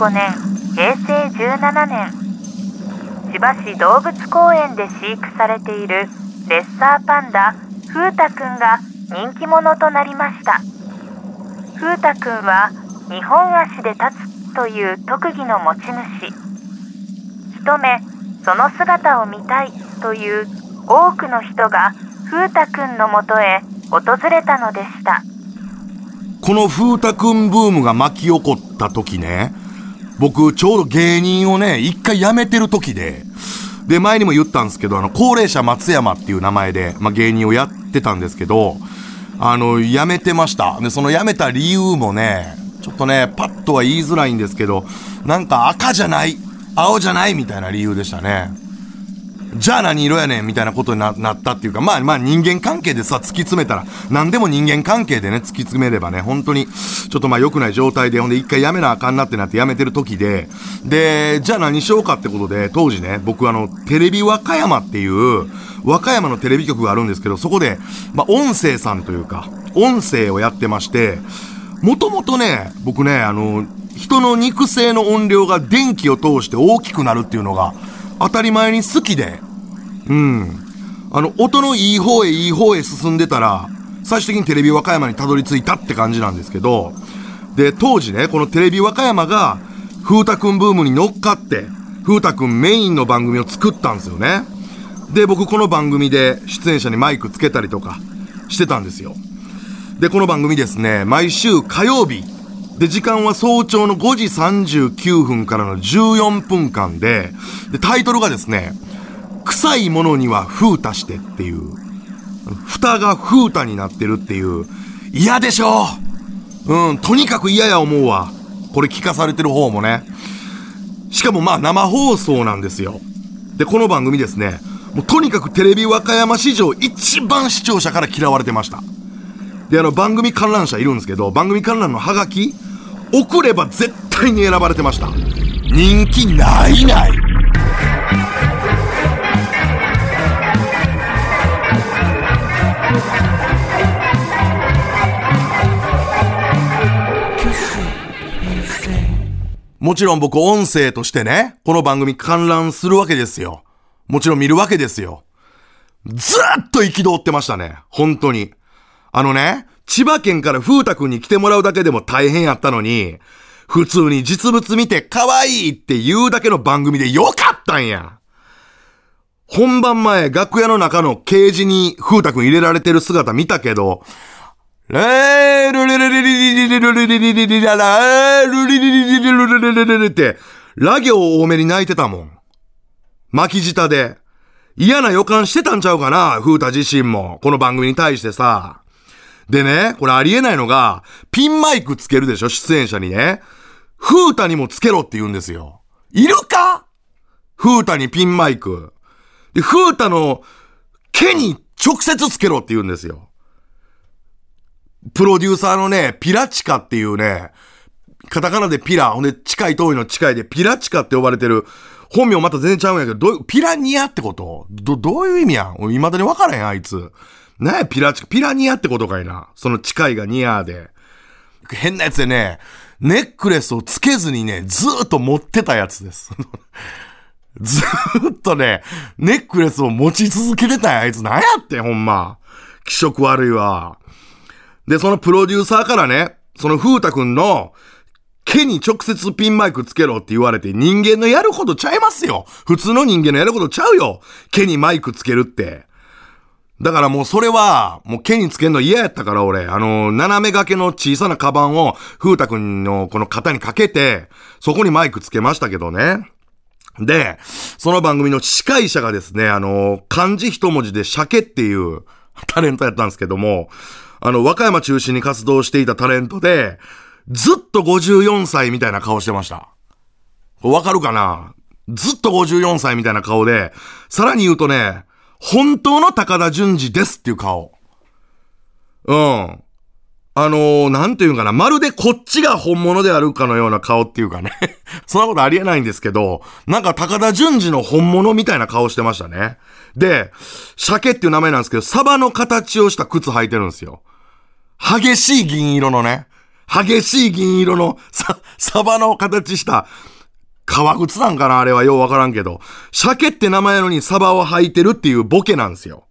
2015年平成17年千葉市動物公園で飼育されているレッサーパンダ風太くんが人気者となりました。風太くんは2本足で立つという特技の持ち主。一目その姿を見たいという多くの人が風太くんのもとへ訪れたのでした。この風太くんブームが巻き起こった時ね、僕ちょうど芸人をね、一回辞めてる時で、で、前にも言ったんですけど、あの、高齢者松山っていう名前で、まあ、芸人をやってたんですけど、あの、辞めてました。で、その辞めた理由もね、ちょっとね、パッとは言いづらいんですけど、なんか赤じゃない、青じゃないみたいな理由でしたね。じゃあ何色やねんみたいなことになったっていうか、まあまあ人間関係でさ、突き詰めたら、何でも人間関係でね、突き詰めればね、本当に、ちょっとまあ良くない状態で、ほんで一回やめなあかんなってなってやめてる時で、で、じゃあ何しようかってことで、当時ね、僕あの、テレビ和歌山っていう、和歌山のテレビ局があるんですけど、そこで、まあ音声さんというか、音声をやってまして、もともとね、僕ね、あの、人の肉声の音量が電気を通して大きくなるっていうのが、当たり前に好きで、うん。あの、音のいい方へいい方へ進んでたら、最終的にテレビ和歌山にたどり着いたって感じなんですけど、で、当時ね、このテレビ和歌山が、風太くんブームに乗っかって、風太くんメインの番組を作ったんですよね。で、僕この番組で出演者にマイクつけたりとかしてたんですよ。で、この番組ですね、毎週火曜日、で、時間は早朝の5時39分からの14分間で、で、タイトルがですね、臭いものには風太してっていう、蓋が風太になってるっていう、嫌でしょうん、とにかく嫌や思うわ。これ聞かされてる方もね。しかもまあ生放送なんですよ。で、この番組ですね、もうとにかくテレビ和歌山史上一番視聴者から嫌われてました。で、あの番組観覧車いるんですけど、番組観覧のハガキ送れば絶対に選ばれてました人気ないないもちろん僕音声としてね、この番組観覧するわけですよ。もちろん見るわけですよ。ずっと憤ってましたね。本当に。あのね、千葉県から風太くんに来てもらうだけでも大変やったのに、普通に実物見て可愛いって言うだけの番組でよかったんや。本番前、楽屋の中のケージに風太くん入れられてる姿見たけど、レールリリリリリリリリリリリララールリリリリリリリリリって、ラ行多めに泣いてたもん。巻き舌で。嫌な予感してたんちゃうかな、風太自身も。この番組に対してさ。でね、これありえないのが、ピンマイクつけるでしょ？出演者にね。風太にもつけろって言うんですよ。いるか？風太にピンマイク。で、風太の毛に直接つけろって言うんですよ。プロデューサーのね、ピラチカっていうね、カタカナでピラ、ほんで近い遠いの近いでピラチカって呼ばれてる、本名また全然ちゃうんやけど、どうピラニアってこと？ど、どういう意味やん？未だに分からへん、あいつ。なや、ピラチ、ピラニアってことかいな。その近いがニアで。変なやつでね、ネックレスをつけずにね、ずーっと持ってたやつです。ずーっとね、ネックレスを持ち続けてたや、あいつ。なんやって、ほんま。気色悪いわ。で、そのプロデューサーからね、その風太くんの、毛に直接ピンマイクつけろって言われて人間のやることちゃいますよ。普通の人間のやることちゃうよ。毛にマイクつけるって。だからもうそれは、もう毛につけんの嫌やったから俺、あの、斜め掛けの小さなカバンを、風太くんのこの肩にかけて、そこにマイクつけましたけどね。で、その番組の司会者がですね、あの、漢字一文字で鮭っていう タレントやったんですけども、あの、和歌山中心に活動していたタレントで、ずっと54歳みたいな顔してました。わかるかな？ずっと54歳みたいな顔で、さらに言うとね、本当の高田純次ですっていう顔。うん。あのー、なんていうかな、まるでこっちが本物であるかのような顔っていうかね。そんなことありえないんですけど、なんか高田純次の本物みたいな顔してましたね。で、鮭っていう名前なんですけど、サバの形をした靴履いてるんですよ。激しい銀色のね。激しい銀色のさ、サバの形した、革靴なんかなあれはようわからんけど。鮭って名前のにサバを履いてるっていうボケなんですよ。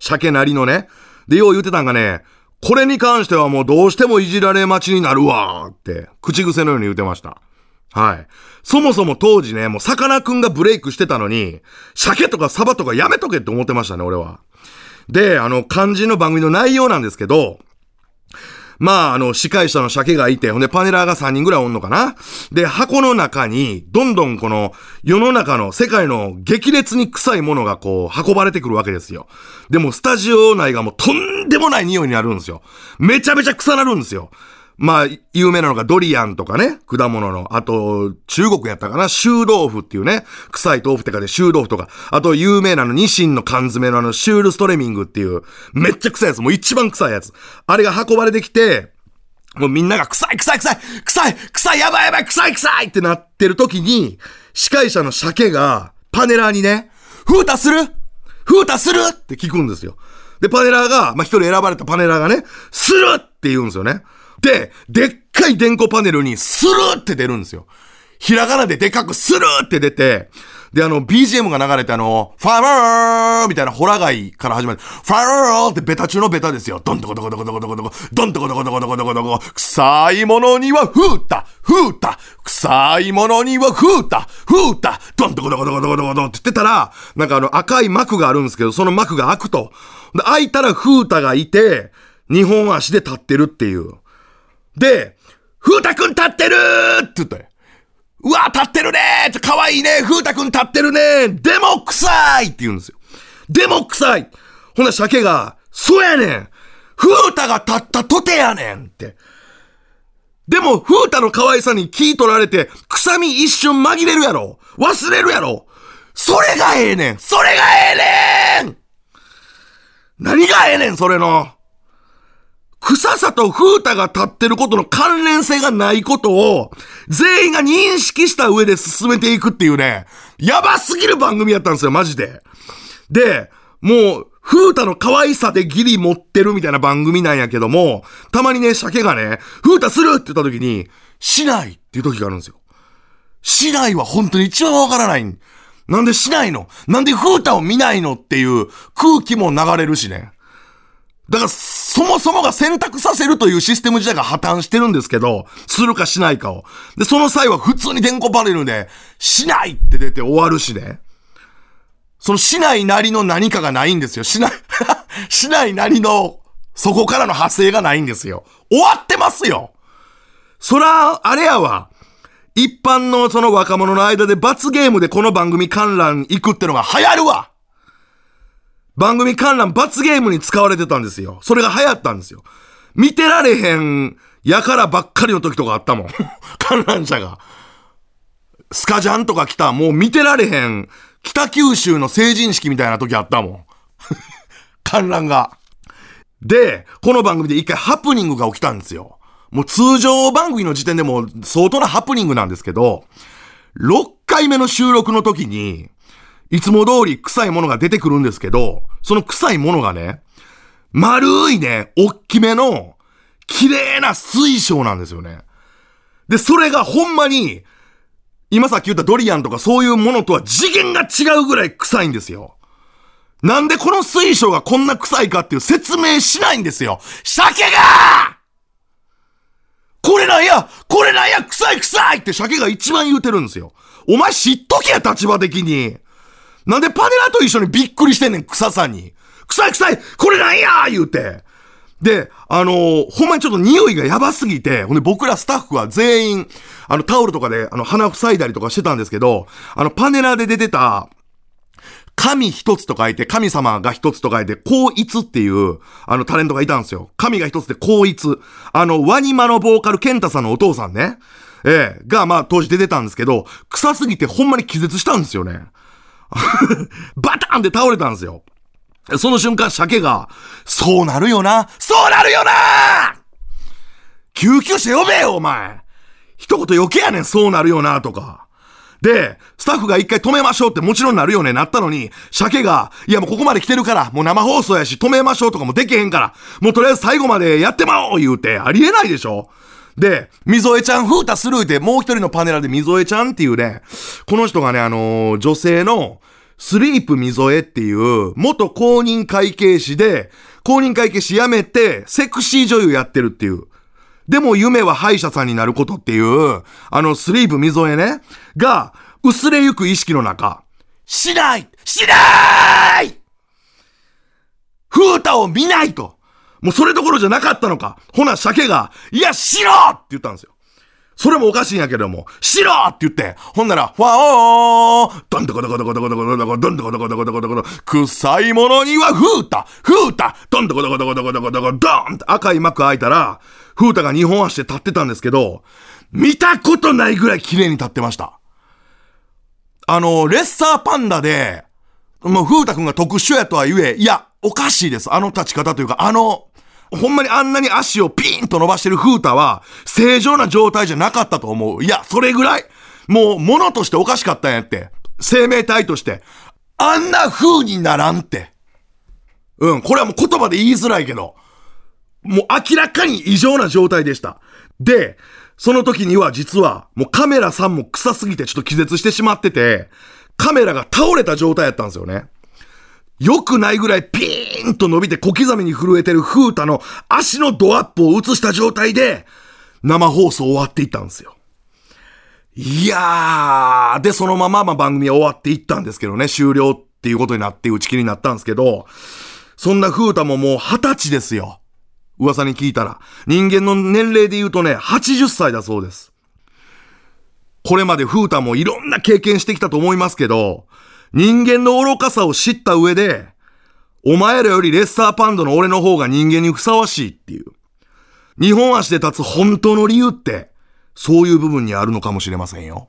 鮭なりのね。で、よう言ってたんがね、これに関してはもうどうしてもいじられ待ちになるわーって、口癖のように言ってました。はい。そもそも当時ね、もうさかなクンがブレイクしてたのに、鮭とかサバとかやめとけって思ってましたね、俺は。で、あの、漢字の番組の内容なんですけど、まあ、あの、司会者の鮭がいて、ほんでパネラーが3人ぐらいおんのかなで、箱の中に、どんどんこの、世の中の世界の激烈に臭いものがこう、運ばれてくるわけですよ。でも、スタジオ内がもうとんでもない匂いになるんですよ。めちゃめちゃ臭なるんですよ。まあ、有名なのがドリアンとかね、果物の。あと、中国やったかな、臭豆腐っていうね、臭い豆腐ってかで臭豆腐とか。あと、有名なの、ニシンの缶詰のあの、シュールストレミングっていう、めっちゃ臭いやつ、もう一番臭いやつ。あれが運ばれてきて、もうみんなが臭い臭い臭い臭い臭いやばいやばい臭い臭いってなってる時に、司会者の鮭が、パネラーにね、風太する？風太する？って聞くんですよ。で、パネラーが、まあ、一人選ばれたパネラーがね、するって言うんですよね。で、でっかい電光パネルに、するって出るんですよ。ひらがなででかくするって出て、で、あの、BGM が流れてあの、ファーーみたいなホラ貝から始まる。ファーーってベタ中のベタですよ。どんどこどこどこどこどこどこ、どんどこどこどこどこどこどこ、臭いものにはふうた、ふうた、臭いものにはふうた、ふうた、どんどこどこどこどこどこどこって言ってたら、なんかあの赤い幕があるんですけど、その幕が開くと。で、開いたらふうたがいて、二本足で立ってるっていう。で、ふうたくん立ってるって言って。うわ、立ってるねーかわいいねふうたくん立ってるねでも臭いって言うんですよ。でも臭い。ほな、鮭が、そうやねん。ふうたが立ったとてやねんって。でも、ふうたの可愛さに気取られて、臭み一瞬紛れるやろ。忘れるやろ。それがええねん。それがええねん。何がええねん、それの。臭さと風太が立ってることの関連性がないことを、全員が認識した上で進めていくっていうね、やばすぎる番組やったんですよ、マジで。で、もう、風太の可愛さでギリ持ってるみたいな番組なんやけども、たまにね、鮭がね、風太するって言った時に、しないっていう時があるんですよ。しないは本当に一番わからない。なんでしないの？なんで風太を見ないの？っていう空気も流れるしね。だから、そもそもが選択させるというシステム自体が破綻してるんですけど、するかしないかを。で、その際は普通に電光パネルで、しないって出て終わるしね。そのしないなりの何かがないんですよ。しない、しないなりの、そこからの派生がないんですよ。終わってますよそら、あれやわ。一般のその若者の間で罰ゲームでこの番組観覧行くってのが流行るわ番組観覧罰ゲームに使われてたんですよ。それが流行ったんですよ。見てられへん、やからばっかりの時とかあったもん。観覧車が。スカジャンとか来た、もう見てられへん、北九州の成人式みたいな時あったもん。観覧が。で、この番組で一回ハプニングが起きたんですよ。もう通常番組の時点でも相当なハプニングなんですけど、6回目の収録の時に、いつも通り臭いものが出てくるんですけど、その臭いものがね、丸いね、おっきめの、綺麗な水晶なんですよね。で、それがほんまに、今さっき言ったドリアンとかそういうものとは次元が違うぐらい臭いんですよ。なんでこの水晶がこんな臭いかっていう説明しないんですよ。鮭がこれなんやこれなんや臭い臭いって鮭が一番言うてるんですよ。お前知っとけ、立場的に。なんでパネラと一緒にびっくりしてんねん、臭さに。臭い臭いこれなんや言うて。で、あのー、ほんまにちょっと匂いがやばすぎて、ほんで僕らスタッフは全員、あのタオルとかで、あの鼻塞いだりとかしてたんですけど、あのパネラで出てた、神一つと書いて、神様が一つと書いて、光一っていう、あのタレントがいたんですよ。神が一つで光一。あの、ワニマのボーカル、ケンタさんのお父さんね。ええが、まあ当時出てたんですけど、臭すぎてほんまに気絶したんですよね。バタンって倒れたんですよ。その瞬間、鮭が、そうなるよな。そうなるよな。救急車呼べよ、お前。一言余計やねん、そうなるよなとか。で、スタッフが一回止めましょうってもちろんなるよね、なったのに、鮭が、いやもうここまで来てるから、もう生放送やし止めましょうとかもできへんから、もうとりあえず最後までやってまおう言うて、ありえないでしょ。で、みぞえちゃん、風太スルーで、もう一人のパネラでみぞえちゃんっていうね、この人がね、あのー女性の、スリープみぞえっていう、元公認会計士で、公認会計士辞めて、セクシー女優やってるっていう。でも夢は歯医者さんになることっていう、あのスリープみぞえね、が、薄れゆく意識の中、しないしない！風太を見ないと。もうそれどころじゃなかったのかほな、鮭が、いや、しろって言ったんですよ。それもおかしいんやけども、しろって言って、ほんなら、ファオーどんどこどこどこどこどこどこどこどんどこどこどこどこどこどこ臭いものには風太風太どんどこどこどこどこどこどこドーンって赤い幕開いたら、風太が二本足で立ってたんですけど、見たことないぐらい綺麗に立ってました。あの、レッサーパンダで、もう、風太くんが特殊やとは言え、いや、おかしいです。あの立ち方というか、あの、ほんまにあんなに足をピーンと伸ばしてる風太は、正常な状態じゃなかったと思う。いや、それぐらい、もう、物としておかしかったんやって。生命体として。あんな風にならんって。うん、これはもう言葉で言いづらいけど、もう明らかに異常な状態でした。で、その時には実は、もうカメラさんも臭すぎてちょっと気絶してしまってて、カメラが倒れた状態やったんですよね。良くないぐらいピーンと伸びて小刻みに震えてる風太の足のドアップを映した状態で、生放送終わっていったんですよ。いやー、で、そのまままあ番組は終わっていったんですけどね、終了っていうことになって打ち切りになったんですけど、そんな風太ももう二十歳ですよ。噂に聞いたら。人間の年齢で言うとね、80歳だそうです。これまで風太もいろんな経験してきたと思いますけど、人間の愚かさを知った上で、お前らよりレッサーパンドの俺の方が人間にふさわしいっていう。日本足で立つ本当の理由って、そういう部分にあるのかもしれませんよ。